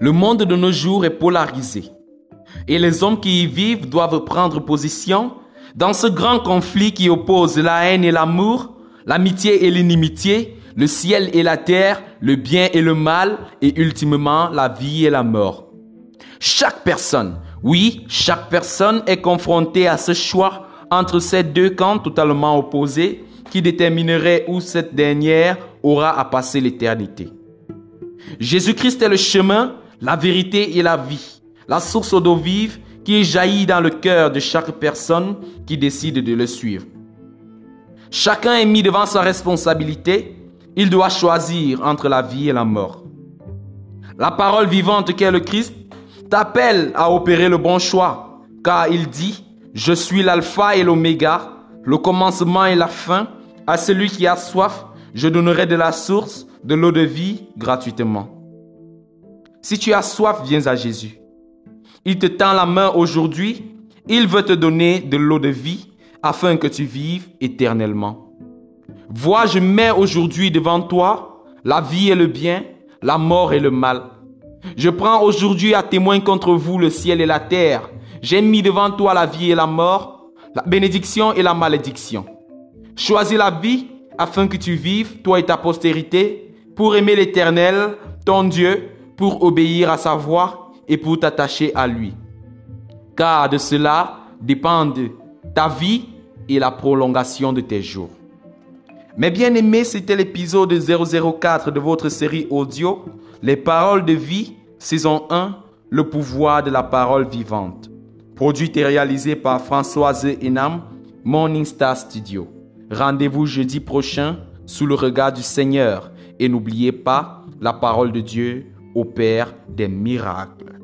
Le monde de nos jours est polarisé. Et les hommes qui y vivent doivent prendre position dans ce grand conflit qui oppose la haine et l'amour, l'amitié et l'inimitié, le ciel et la terre, le bien et le mal, et ultimement la vie et la mort. Chaque personne, oui, chaque personne est confrontée à ce choix entre ces deux camps totalement opposés qui déterminerait où cette dernière aura à passer l'éternité. Jésus-Christ est le chemin, la vérité et la vie, la source d'eau vive qui jaillit dans le cœur de chaque personne qui décide de le suivre. Chacun est mis devant sa responsabilité, il doit choisir entre la vie et la mort. La parole vivante qu'est le Christ t'appelle à opérer le bon choix, car il dit, je suis l'alpha et l'oméga, le commencement et la fin, à celui qui a soif, je donnerai de la source, de l'eau de vie gratuitement. Si tu as soif, viens à Jésus. Il te tend la main aujourd'hui. Il veut te donner de l'eau de vie afin que tu vives éternellement. Vois, je mets aujourd'hui devant toi la vie et le bien, la mort et le mal. Je prends aujourd'hui à témoin contre vous le ciel et la terre. J'ai mis devant toi la vie et la mort, la bénédiction et la malédiction. Choisis la vie afin que tu vives, toi et ta postérité, pour aimer l'Éternel, ton Dieu, pour obéir à sa voix et pour t'attacher à lui. Car de cela dépendent ta vie et la prolongation de tes jours. Mes bien-aimés, c'était l'épisode 004 de votre série audio Les paroles de vie, saison 1, le pouvoir de la parole vivante. Produit et réalisé par Françoise Enam, Morning Star Studio. Rendez-vous jeudi prochain sous le regard du Seigneur et n'oubliez pas, la parole de Dieu opère des miracles.